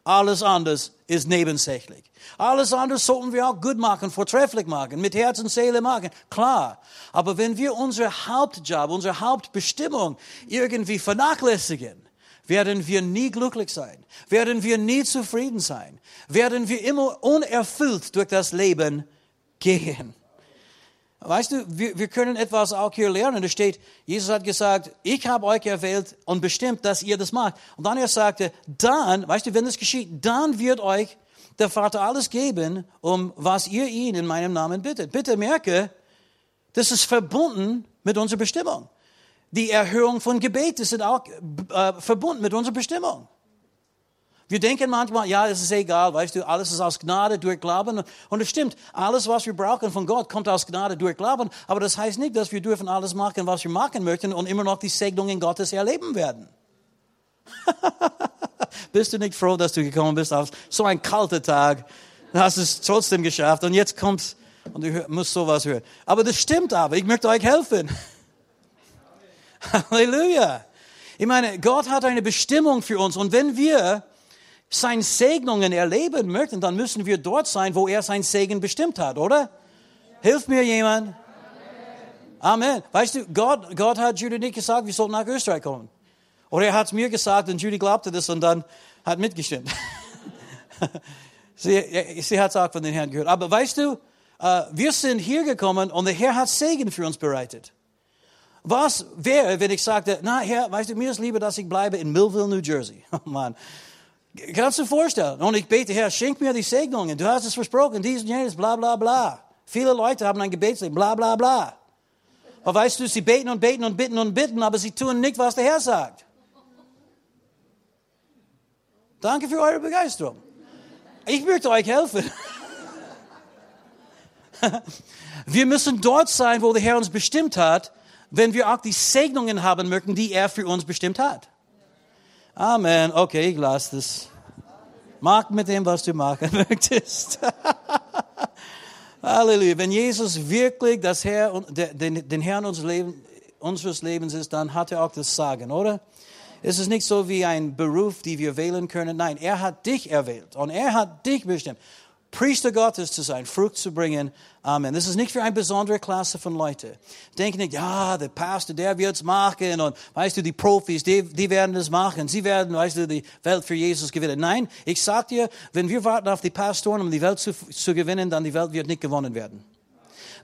Alles anders ist nebensächlich. Alles andere sollten wir auch gut machen, vortrefflich machen, mit Herz und Seele machen. Klar. Aber wenn wir unser Hauptjob, unsere Hauptbestimmung irgendwie vernachlässigen, werden wir nie glücklich sein, werden wir nie zufrieden sein, werden wir immer unerfüllt durch das Leben gehen. Weißt du, wir, wir können etwas auch hier lernen. Da steht, Jesus hat gesagt, ich habe euch erwählt und bestimmt, dass ihr das macht. Und dann er sagte, dann, weißt du, wenn das geschieht, dann wird euch der Vater alles geben, um was ihr ihn in meinem Namen bittet. Bitte merke, das ist verbunden mit unserer Bestimmung. Die Erhöhung von Gebet ist auch äh, verbunden mit unserer Bestimmung. Wir denken manchmal, ja, es ist egal, weißt du, alles ist aus Gnade durch Glauben. Und es stimmt, alles, was wir brauchen von Gott, kommt aus Gnade durch Glauben. Aber das heißt nicht, dass wir dürfen alles machen, was wir machen möchten und immer noch die Segnungen Gottes erleben werden. bist du nicht froh, dass du gekommen bist auf so einen kalten Tag? Du hast es trotzdem geschafft und jetzt kommst und du musst sowas hören. Aber das stimmt aber. Ich möchte euch helfen. Halleluja. Ich meine, Gott hat eine Bestimmung für uns und wenn wir seine Segnungen erleben möchten, dann müssen wir dort sein, wo er sein Segen bestimmt hat, oder? Hilft mir jemand? Amen. Weißt du, Gott, Gott hat Judy nicht gesagt, wir sollten nach Österreich kommen. Oder er hat es mir gesagt und Judy glaubte das und dann hat mitgestimmt. sie sie hat es auch von den Herrn gehört. Aber weißt du, äh, wir sind hier gekommen und der Herr hat Segen für uns bereitet. Was wäre, wenn ich sagte, na Herr, weißt du, mir ist lieber, dass ich bleibe in Millville, New Jersey. Oh Mann. Kannst du vorstellen? Und ich bete, Herr, schenk mir die Segnungen. Du hast es versprochen, dies und jenes, bla bla bla. Viele Leute haben ein Gebetsleben, bla bla bla. Aber weißt du, sie beten und beten und bitten und bitten, aber sie tun nicht, was der Herr sagt. Danke für eure Begeisterung. Ich möchte euch helfen. Wir müssen dort sein, wo der Herr uns bestimmt hat, wenn wir auch die Segnungen haben möchten, die er für uns bestimmt hat. Amen. Okay, ich lasse das. Mach mit dem, was du machen möchtest. Halleluja. Wenn Jesus wirklich das Herr, den, den Herrn unseres, Lebens, unseres Lebens ist, dann hat er auch das Sagen, oder? Es ist nicht so wie ein Beruf, den wir wählen können. Nein, er hat dich erwählt und er hat dich bestimmt. Priester Gottes zu sein, Frucht zu bringen. Amen. Das ist nicht für eine besondere Klasse von Leuten. Denken nicht, ja, der Pastor, der wird es machen und weißt du, die Profis, die, die werden das machen. Sie werden, weißt du, die Welt für Jesus gewinnen. Nein, ich sag dir, wenn wir warten auf die Pastoren, um die Welt zu, zu gewinnen, dann die Welt wird nicht gewonnen werden.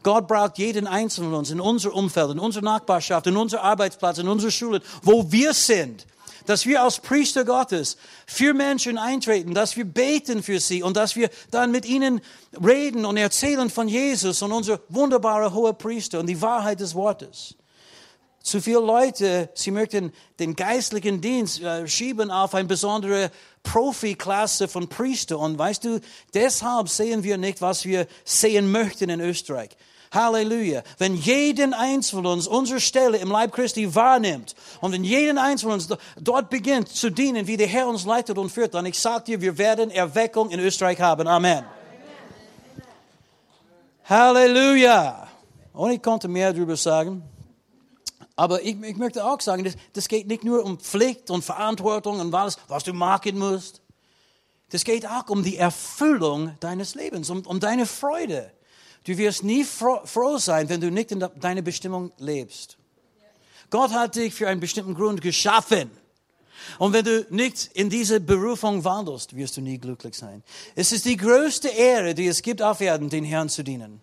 Gott braucht jeden Einzelnen von uns in unser Umfeld, in unserer Nachbarschaft, in unserem Arbeitsplatz, in unserer Schule, wo wir sind dass wir als Priester Gottes für Menschen eintreten, dass wir beten für sie und dass wir dann mit ihnen reden und erzählen von Jesus und unser wunderbarer hoher Priester und die Wahrheit des Wortes. Zu viele Leute, sie möchten den geistlichen Dienst äh, schieben auf eine besondere Profiklasse von Priester. Und weißt du, deshalb sehen wir nicht, was wir sehen möchten in Österreich. Halleluja. Wenn jeden Einzelnen uns unsere Stelle im Leib Christi wahrnimmt und wenn jeden Einzelnen uns dort beginnt zu dienen, wie der Herr uns leitet und führt, dann ich sage dir, wir werden Erweckung in Österreich haben. Amen. Halleluja. Und ich konnte mehr darüber sagen. Aber ich, ich möchte auch sagen, das, das, geht nicht nur um Pflicht und Verantwortung und alles, was du machen musst. Das geht auch um die Erfüllung deines Lebens, um, um deine Freude. Du wirst nie froh sein, wenn du nicht in deiner Bestimmung lebst. Gott hat dich für einen bestimmten Grund geschaffen. Und wenn du nicht in diese Berufung wandelst, wirst du nie glücklich sein. Es ist die größte Ehre, die es gibt auf Erden, den Herrn zu dienen.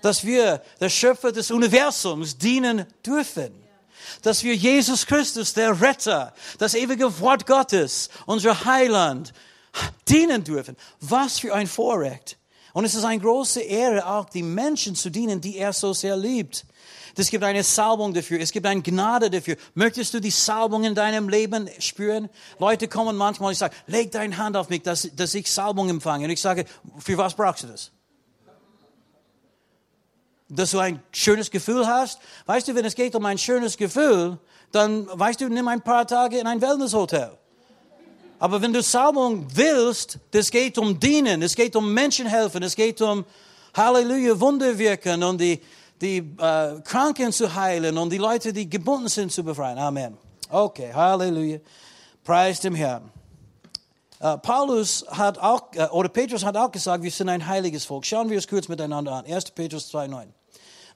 Dass wir der Schöpfer des Universums dienen dürfen. Dass wir Jesus Christus, der Retter, das ewige Wort Gottes, unser Heiland, dienen dürfen. Was für ein Vorrecht. Und es ist eine große Ehre, auch die Menschen zu dienen, die er so sehr liebt. Es gibt eine Salbung dafür, es gibt eine Gnade dafür. Möchtest du die Salbung in deinem Leben spüren? Leute kommen manchmal und sagen, leg deine Hand auf mich, dass, dass ich Salbung empfange. Und ich sage, für was brauchst du das? Dass du ein schönes Gefühl hast? Weißt du, wenn es geht um ein schönes Gefühl, dann, weißt du, nimm ein paar Tage in ein Wellnesshotel. Aber wenn du Salbung willst, das geht um Dienen, es geht um Menschen helfen, es geht um Halleluja, Wunder wirken und die, die äh, Kranken zu heilen und die Leute, die gebunden sind, zu befreien. Amen. Okay, Halleluja. Preis dem Herrn. Uh, Paulus hat auch, uh, oder Petrus hat auch gesagt, wir sind ein heiliges Volk. Schauen wir es kurz miteinander an. 1. Petrus 2,9.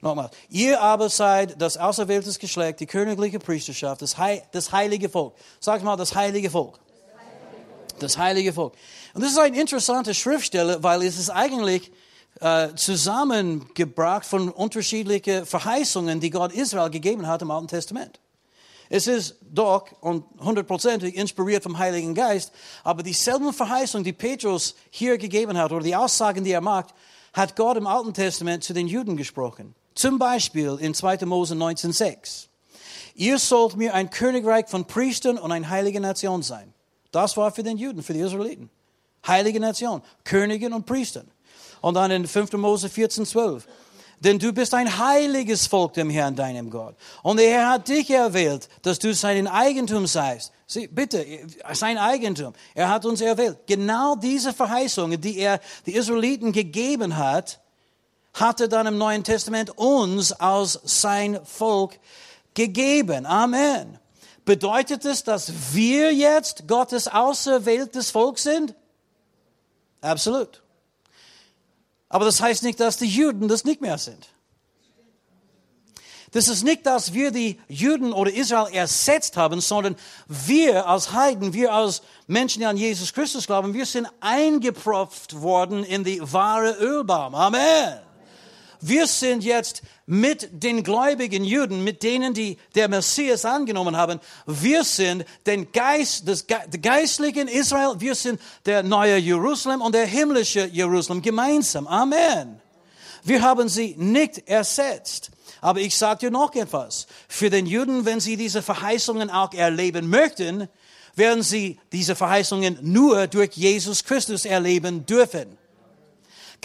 Nochmal. Ihr aber seid das auserwähltes Geschlecht, die königliche Priesterschaft, das, He das heilige Volk. Sag mal, das heilige Volk das heilige Volk. Und das ist eine interessante Schriftstelle, weil es ist eigentlich äh, zusammengebracht von unterschiedlichen Verheißungen, die Gott Israel gegeben hat im Alten Testament. Es ist doch und hundertprozentig inspiriert vom Heiligen Geist, aber dieselben Verheißungen, die Petrus hier gegeben hat, oder die Aussagen, die er macht, hat Gott im Alten Testament zu den Juden gesprochen. Zum Beispiel in 2. Mose 19,6. Ihr sollt mir ein Königreich von Priestern und eine heilige Nation sein. Das war für den Juden, für die Israeliten. Heilige Nation, Königen und Priestern. Und dann in 5. Mose 14, 12. Denn du bist ein heiliges Volk dem Herrn, deinem Gott. Und der Herr hat dich erwählt, dass du sein Eigentum seist. Sieh, bitte, sein Eigentum. Er hat uns erwählt. Genau diese Verheißungen, die er die Israeliten gegeben hat, hat er dann im Neuen Testament uns als sein Volk gegeben. Amen. Bedeutet es, dass wir jetzt Gottes auserwähltes Volk sind? Absolut. Aber das heißt nicht, dass die Juden das nicht mehr sind. Das ist nicht, dass wir die Juden oder Israel ersetzt haben, sondern wir als Heiden, wir als Menschen, die an Jesus Christus glauben, wir sind eingepropft worden in die wahre Ölbaum. Amen. Wir sind jetzt mit den gläubigen Juden, mit denen, die der Messias angenommen haben. Wir sind den Geist, das geistlichen Israel. Wir sind der neue Jerusalem und der himmlische Jerusalem gemeinsam. Amen. Wir haben sie nicht ersetzt. Aber ich sage dir noch etwas. Für den Juden, wenn sie diese Verheißungen auch erleben möchten, werden sie diese Verheißungen nur durch Jesus Christus erleben dürfen.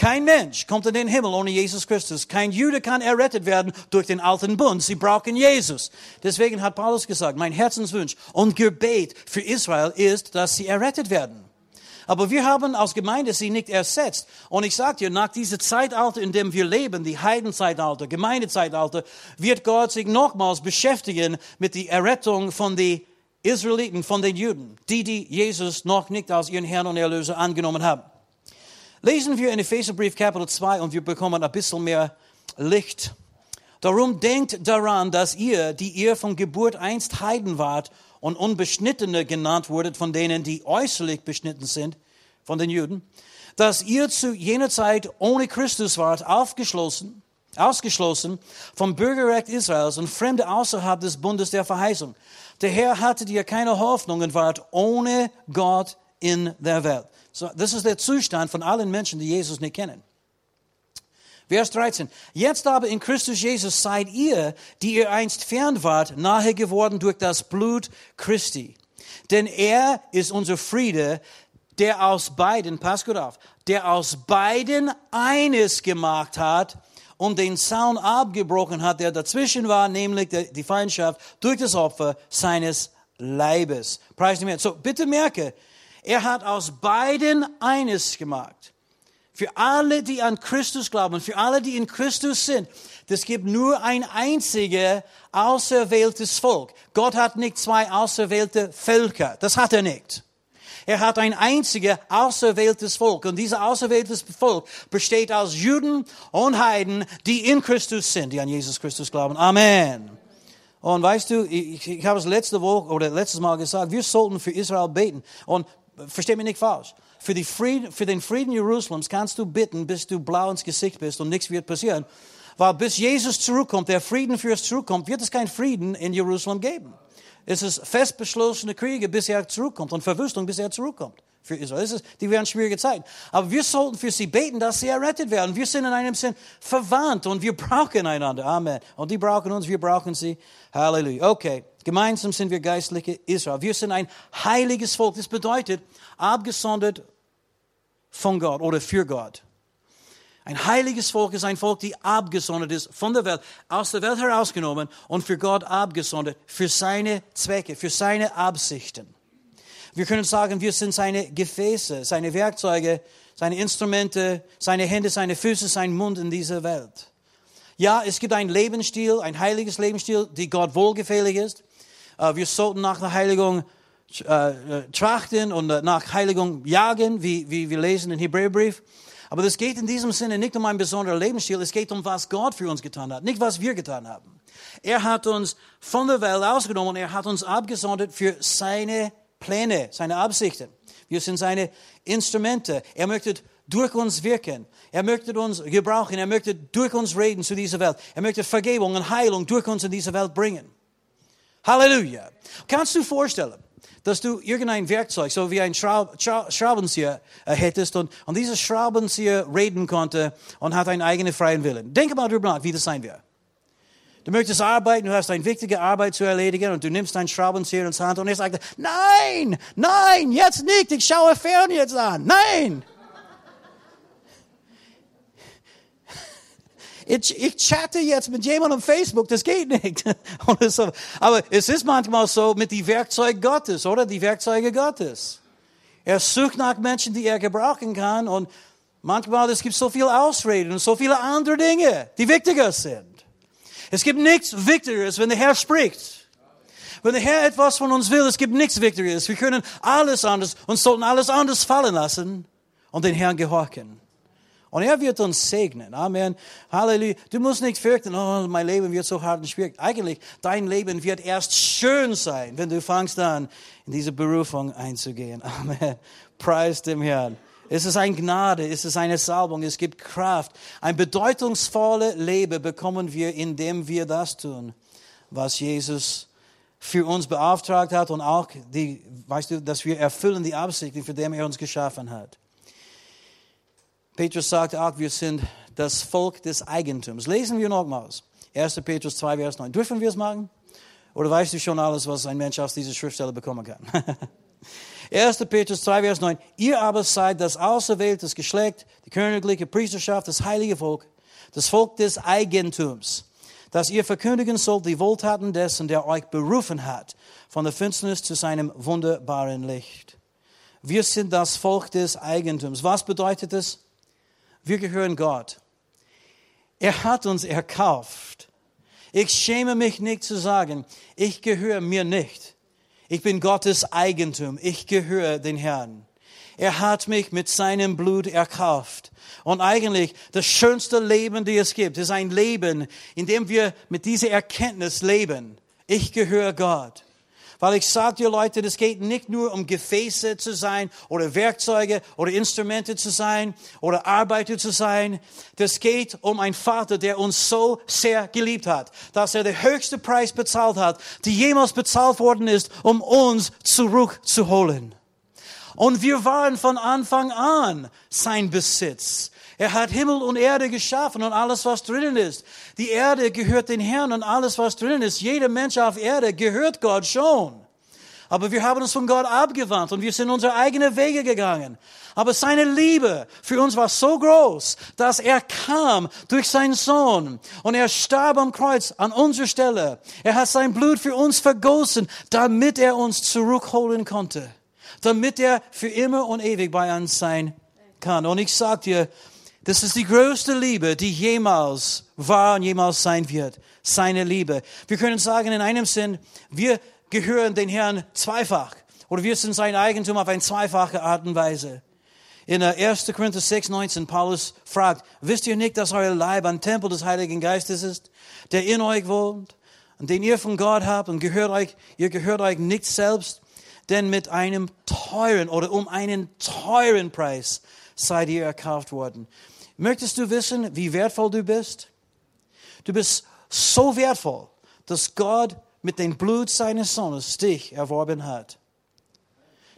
Kein Mensch kommt in den Himmel ohne Jesus Christus. Kein Jude kann errettet werden durch den alten Bund. Sie brauchen Jesus. Deswegen hat Paulus gesagt, mein Herzenswunsch und Gebet für Israel ist, dass sie errettet werden. Aber wir haben als Gemeinde sie nicht ersetzt. Und ich sage dir, nach diesem Zeitalter, in dem wir leben, die Heidenzeitalter, Gemeindezeitalter, wird Gott sich nochmals beschäftigen mit der Errettung von den Israeliten, von den Juden, die, die Jesus noch nicht als ihren Herrn und Erlöser angenommen haben. Lesen wir in Epheserbrief Kapitel 2 und wir bekommen ein bisschen mehr Licht. Darum denkt daran, dass ihr, die ihr von Geburt einst Heiden wart und Unbeschnittene genannt wurdet von denen, die äußerlich beschnitten sind, von den Juden, dass ihr zu jener Zeit ohne Christus wart, aufgeschlossen, ausgeschlossen vom Bürgerrecht Israels und Fremde außerhalb des Bundes der Verheißung. Der Herr hattet ihr keine Hoffnung und wart ohne Gott in der Welt. So, das ist der Zustand von allen Menschen, die Jesus nicht kennen. Vers 13. Jetzt aber in Christus Jesus seid ihr, die ihr einst fern wart, nahe geworden durch das Blut Christi. Denn er ist unser Friede, der aus beiden, pass gut auf, der aus beiden eines gemacht hat und den Zaun abgebrochen hat, der dazwischen war, nämlich die Feindschaft durch das Opfer seines Leibes. Preis nicht mehr. So, bitte merke, er hat aus beiden eines gemacht. Für alle, die an Christus glauben, für alle, die in Christus sind, es gibt nur ein einziges auserwähltes Volk. Gott hat nicht zwei auserwählte Völker. Das hat er nicht. Er hat ein einziges auserwähltes Volk. Und dieses auserwähltes Volk besteht aus Juden und Heiden, die in Christus sind, die an Jesus Christus glauben. Amen. Und weißt du, ich, ich habe es letzte Woche oder letztes Mal gesagt, wir sollten für Israel beten. Und versteh mich nicht falsch. Für, Frieden, für den Frieden Jerusalems kannst du bitten, bis du blau ins Gesicht bist und nichts wird passieren. Weil bis Jesus zurückkommt, der Friedenfürst zurückkommt, wird es keinen Frieden in Jerusalem geben. Es ist fest beschlossene Kriege, bis er zurückkommt und Verwüstung, bis er zurückkommt. Für Israel. Es ist, die werden schwierige Zeiten. Aber wir sollten für sie beten, dass sie errettet werden. Wir sind in einem Sinn verwandt und wir brauchen einander. Amen. Und die brauchen uns, wir brauchen sie. Halleluja. Okay. Gemeinsam sind wir geistliche Israel. Wir sind ein heiliges Volk. Das bedeutet, abgesondert von Gott oder für Gott. Ein heiliges Volk ist ein Volk, die abgesondert ist von der Welt, aus der Welt herausgenommen und für Gott abgesondert, für seine Zwecke, für seine Absichten. Wir können sagen, wir sind seine Gefäße, seine Werkzeuge, seine Instrumente, seine Hände, seine Füße, sein Mund in dieser Welt. Ja, es gibt einen Lebensstil, ein heiliges Lebensstil, die Gott wohlgefällig ist. Äh, wir sollten nach der Heiligung äh, äh, trachten und nach Heiligung jagen, wie, wie wir lesen im Hebräerbrief. Aber es geht in diesem Sinne nicht um einen besonderen Lebensstil, es geht um, was Gott für uns getan hat, nicht was wir getan haben. Er hat uns von der Welt ausgenommen er hat uns abgesondert für seine Pläne, seine Absichten. Wir sind seine Instrumente. Er möchte durch uns wirken. Er möchte uns gebrauchen. Er möchte durch uns reden zu dieser Welt. Er möchte Vergebung und Heilung durch uns in diese Welt bringen. Halleluja. Kannst du vorstellen, dass du irgendein Werkzeug, so wie ein Schraub, Schraubenzieher äh, hättest und, und dieser Schraubenzieher reden konnte und hat einen eigenen freien Willen. Denke mal darüber nach, wie das sein wäre. Du möchtest arbeiten, du hast eine wichtige Arbeit zu erledigen und du nimmst deinen Schraubenzieher ins Hand und er sagt, nein, nein, jetzt nicht, ich schaue fern jetzt an, nein. Ich, ich chatte jetzt mit jemandem auf Facebook, das geht nicht. Aber es ist manchmal so mit den Werkzeugen Gottes, oder? Die Werkzeuge Gottes. Er sucht nach Menschen, die er gebrauchen kann und manchmal es gibt so viele Ausreden und so viele andere Dinge, die wichtiger sind. Es gibt nichts Wichtigeres, wenn der Herr spricht. Wenn der Herr etwas von uns will, es gibt nichts Wichtigeres. Wir können alles anders und sollten alles anders fallen lassen und den Herrn gehorchen. Und er wird uns segnen. Amen. Halleluja. Du musst nicht fürchten, oh, mein Leben wird so hart und schwierig. Eigentlich, dein Leben wird erst schön sein, wenn du fangst an, in diese Berufung einzugehen. Amen. Preis dem Herrn. Es ist eine Gnade, es ist eine Salbung, es gibt Kraft. Ein bedeutungsvolles Leben bekommen wir, indem wir das tun, was Jesus für uns beauftragt hat und auch die, weißt du, dass wir erfüllen die Absichten, für die er uns geschaffen hat. Petrus sagt auch, wir sind das Volk des Eigentums. Lesen wir nochmals. 1. Petrus 2, Vers 9. Dürfen wir es machen? Oder weißt du schon alles, was ein Mensch aus dieser Schriftstelle bekommen kann? 1. Petrus 2, Vers 9. Ihr aber seid das auserwählte Geschlecht, die königliche Priesterschaft, das heilige Volk, das Volk des Eigentums, dass ihr verkündigen sollt die Wohltaten dessen, der euch berufen hat, von der Finsternis zu seinem wunderbaren Licht. Wir sind das Volk des Eigentums. Was bedeutet es? Wir gehören Gott. Er hat uns erkauft. Ich schäme mich nicht zu sagen, ich gehöre mir nicht. Ich bin Gottes Eigentum. Ich gehöre den Herrn. Er hat mich mit seinem Blut erkauft. Und eigentlich das schönste Leben, die es gibt, ist ein Leben, in dem wir mit dieser Erkenntnis leben. Ich gehöre Gott. Weil ich sage dir Leute, das geht nicht nur um Gefäße zu sein oder Werkzeuge oder Instrumente zu sein oder Arbeiter zu sein. Das geht um einen Vater, der uns so sehr geliebt hat, dass er den höchsten Preis bezahlt hat, die jemals bezahlt worden ist, um uns zurückzuholen. Und wir waren von Anfang an sein Besitz. Er hat Himmel und Erde geschaffen und alles, was drinnen ist. Die Erde gehört den Herrn und alles, was drinnen ist. Jeder Mensch auf Erde gehört Gott schon. Aber wir haben uns von Gott abgewandt und wir sind unsere eigenen Wege gegangen. Aber seine Liebe für uns war so groß, dass er kam durch seinen Sohn und er starb am Kreuz an unserer Stelle. Er hat sein Blut für uns vergossen, damit er uns zurückholen konnte. Damit er für immer und ewig bei uns sein kann. Und ich sag dir, das ist die größte Liebe, die jemals war und jemals sein wird. Seine Liebe. Wir können sagen in einem Sinn, wir gehören den Herrn zweifach. Oder wir sind sein Eigentum auf eine zweifache Art und Weise. In 1. äh, Korinther 6, 19, Paulus fragt, wisst ihr nicht, dass euer Leib ein Tempel des Heiligen Geistes ist, der in euch wohnt und den ihr von Gott habt und gehört euch, ihr gehört euch nicht selbst, denn mit einem teuren oder um einen teuren Preis seid ihr erkauft worden. Möchtest du wissen, wie wertvoll du bist? Du bist so wertvoll, dass Gott mit dem Blut seines Sohnes dich erworben hat.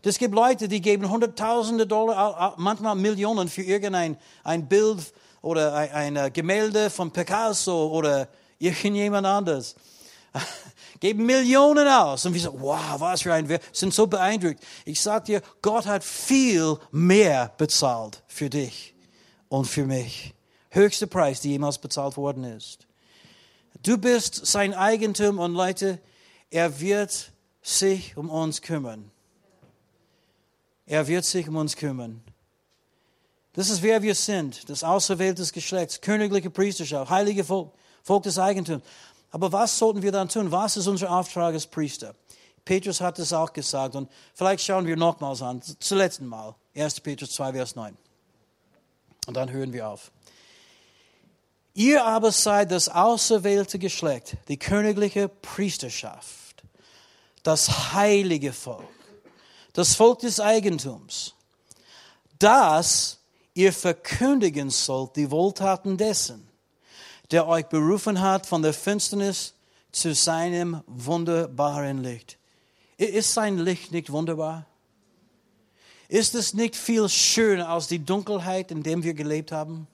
Es gibt Leute, die geben Hunderttausende Dollar, manchmal Millionen für irgendein ein Bild oder ein, ein Gemälde von Picasso oder irgendjemand anderes. geben Millionen aus. Und wir sagen, wow, was für ein Wert. Sind so beeindruckt. Ich sag dir, Gott hat viel mehr bezahlt für dich und für mich. Höchster Preis, der jemals bezahlt worden ist. Du bist sein Eigentum und Leute, er wird sich um uns kümmern. Er wird sich um uns kümmern. Das ist wer wir sind, das auserwählte Geschlecht, königliche Priesterschaft, heilige Volk, Volk des Eigentums. Aber was sollten wir dann tun? Was ist unser Auftrag als Priester? Petrus hat es auch gesagt und vielleicht schauen wir nochmals an, zum letzten Mal. 1. Petrus 2, Vers 9. Und dann hören wir auf. Ihr aber seid das auserwählte Geschlecht, die königliche Priesterschaft, das heilige Volk, das Volk des Eigentums, dass ihr verkündigen sollt die Wohltaten dessen, der euch berufen hat von der Finsternis zu seinem wunderbaren Licht. Ist sein Licht nicht wunderbar? Ist es nicht viel schöner als die Dunkelheit, in der wir gelebt haben?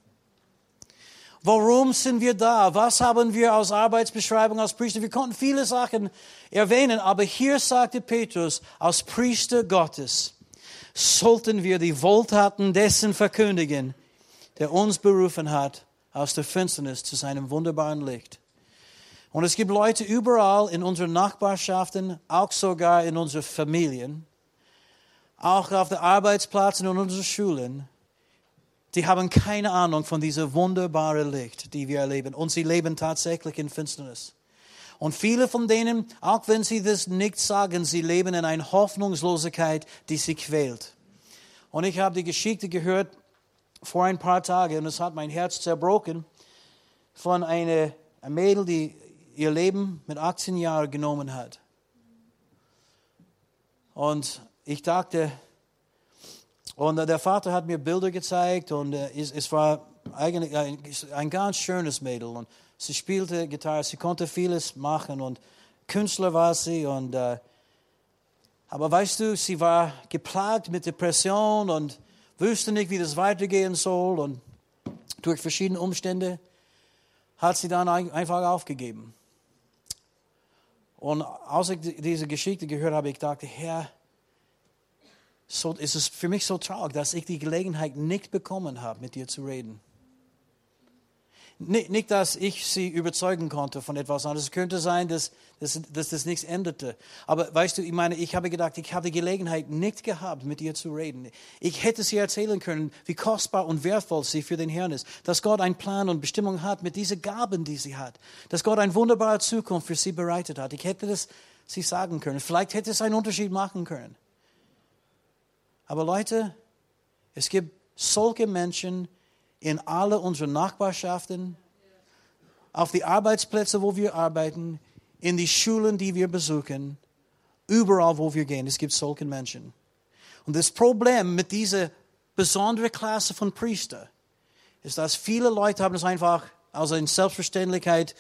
Warum sind wir da? Was haben wir aus Arbeitsbeschreibung als Priester? Wir konnten viele Sachen erwähnen, aber hier sagte Petrus, als Priester Gottes sollten wir die Wohltaten dessen verkündigen, der uns berufen hat aus der Finsternis zu seinem wunderbaren Licht. Und es gibt Leute überall in unseren Nachbarschaften, auch sogar in unseren Familien, auch auf den Arbeitsplätzen und unseren Schulen, die haben keine Ahnung von dieser wunderbaren Licht, die wir erleben. Und sie leben tatsächlich in Finsternis. Und viele von denen, auch wenn sie das nicht sagen, sie leben in einer Hoffnungslosigkeit, die sie quält. Und ich habe die Geschichte gehört vor ein paar Tagen und es hat mein Herz zerbrochen von einer Mädel, die ihr Leben mit 18 Jahren genommen hat. Und ich dachte, und der Vater hat mir Bilder gezeigt und äh, es, war eigentlich ein, ein ganz schönes Mädel. Und sie spielte Gitarre, sie konnte vieles machen und Künstler war sie. Und, äh, aber weißt du, sie war geplagt mit Depression und wusste nicht, wie das weitergehen soll. Und durch verschiedene Umstände hat sie dann einfach aufgegeben. Und als ich diese Geschichte gehört habe, ich dachte, Herr, so ist es für mich so traurig, dass ich die Gelegenheit nicht bekommen habe, mit dir zu reden. Nicht, dass ich sie überzeugen konnte von etwas anderes. Es könnte sein, dass, dass, dass das nichts änderte. Aber weißt du, ich meine, ich habe gedacht, ich habe die Gelegenheit nicht gehabt, mit ihr zu reden. Ich hätte sie erzählen können, wie kostbar und wertvoll sie für den Herrn ist. Dass Gott einen Plan und Bestimmung hat mit diesen Gaben, die sie hat. Dass Gott eine wunderbare Zukunft für sie bereitet hat. Ich hätte das sie sagen können. Vielleicht hätte es einen Unterschied machen können. Aber Leute, es gibt solche Menschen, in alle unsere Nachbarschaften, auf die Arbeitsplätze, wo wir arbeiten, in die Schulen, die wir besuchen, überall, wo wir gehen. Es gibt solche Menschen. Und das Problem mit dieser besonderen Klasse von Priester ist, dass viele Leute haben es einfach als eine Selbstverständlichkeit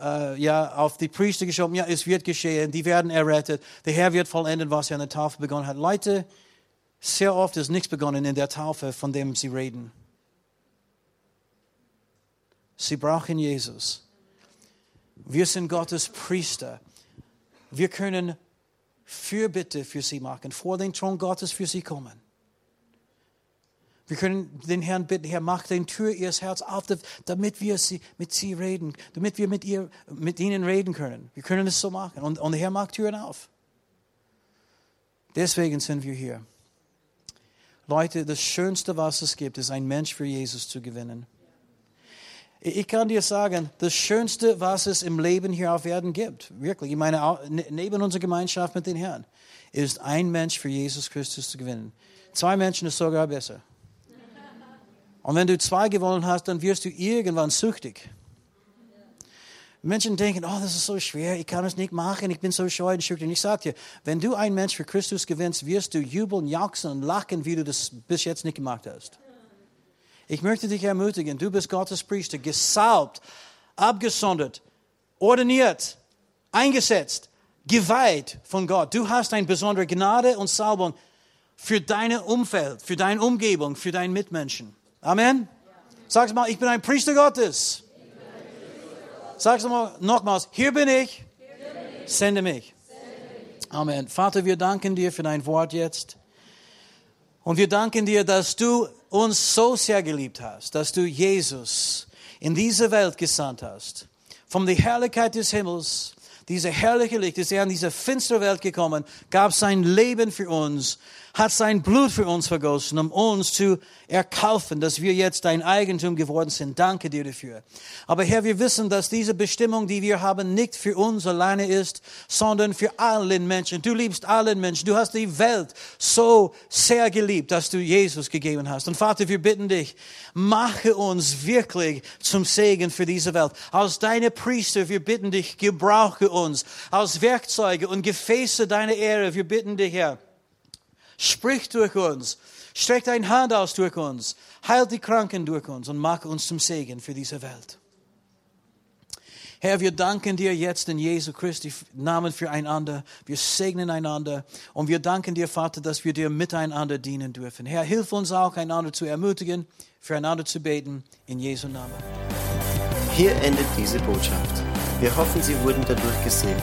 äh, ja, auf die Priester geschoben. Ja, es wird geschehen, die werden errettet, der Herr wird vollenden, was er an der Taufe begonnen hat. Leute, sehr oft ist nichts begonnen in der Taufe, von dem sie reden. Sie brauchen Jesus. Wir sind Gottes Priester. Wir können Fürbitte für sie machen, vor den Thron Gottes für sie kommen. Wir können den Herrn bitten, Herr, mach den Tür ihres Herz auf, damit wir sie, mit sie reden, damit wir mit, ihr, mit ihnen reden können. Wir können es so machen. Und, und der Herr macht Türen auf. Deswegen sind wir hier. Leute, das Schönste, was es gibt, ist, ein Mensch für Jesus zu gewinnen. Ich kann dir sagen, das Schönste, was es im Leben hier auf Erden gibt, wirklich, ich meine, ne, neben unserer Gemeinschaft mit den Herrn, ist ein Mensch für Jesus Christus zu gewinnen. Zwei Menschen ist sogar besser. Und wenn du zwei gewonnen hast, dann wirst du irgendwann süchtig. Menschen denken, oh, das ist so schwer, ich kann es nicht machen, ich bin so scheu und schüchtern. Ich sage dir, wenn du einen Mensch für Christus gewinnst, wirst du jubeln, jauchzen und lachen, wie du das bis jetzt nicht gemacht hast. Ich möchte dich ermutigen, du bist Gottes Priester, gesalbt, abgesondert, ordiniert, eingesetzt, geweiht von Gott. Du hast eine besondere Gnade und Salbung für dein Umfeld, für deine Umgebung, für deinen Mitmenschen. Amen. Sag's mal, ich bin ein Priester Gottes. Sag's mal nochmals, hier bin ich, sende mich. Amen. Vater, wir danken dir für dein Wort jetzt. Und wir danken dir, dass du uns so sehr geliebt hast, dass du Jesus in diese Welt gesandt hast. Von der Herrlichkeit des Himmels, diese herrliche Licht, ist er in diese finstere Welt gekommen, gab sein Leben für uns hat sein Blut für uns vergossen, um uns zu erkaufen, dass wir jetzt dein Eigentum geworden sind. Danke dir dafür. Aber Herr, wir wissen, dass diese Bestimmung, die wir haben, nicht für uns alleine ist, sondern für allen Menschen. Du liebst allen Menschen. Du hast die Welt so sehr geliebt, dass du Jesus gegeben hast. Und Vater, wir bitten dich, mache uns wirklich zum Segen für diese Welt. Als deine Priester, wir bitten dich, gebrauche uns als Werkzeuge und Gefäße deiner Ehre. Wir bitten dich, Herr, Sprich durch uns. Streck deine Hand aus durch uns. Heil die Kranken durch uns und mach uns zum Segen für diese Welt. Herr, wir danken dir jetzt in Jesu Christi Namen füreinander. Wir segnen einander und wir danken dir, Vater, dass wir dir miteinander dienen dürfen. Herr, hilf uns auch, einander zu ermutigen, füreinander zu beten, in Jesu Namen. Hier endet diese Botschaft. Wir hoffen, Sie wurden dadurch gesegnet.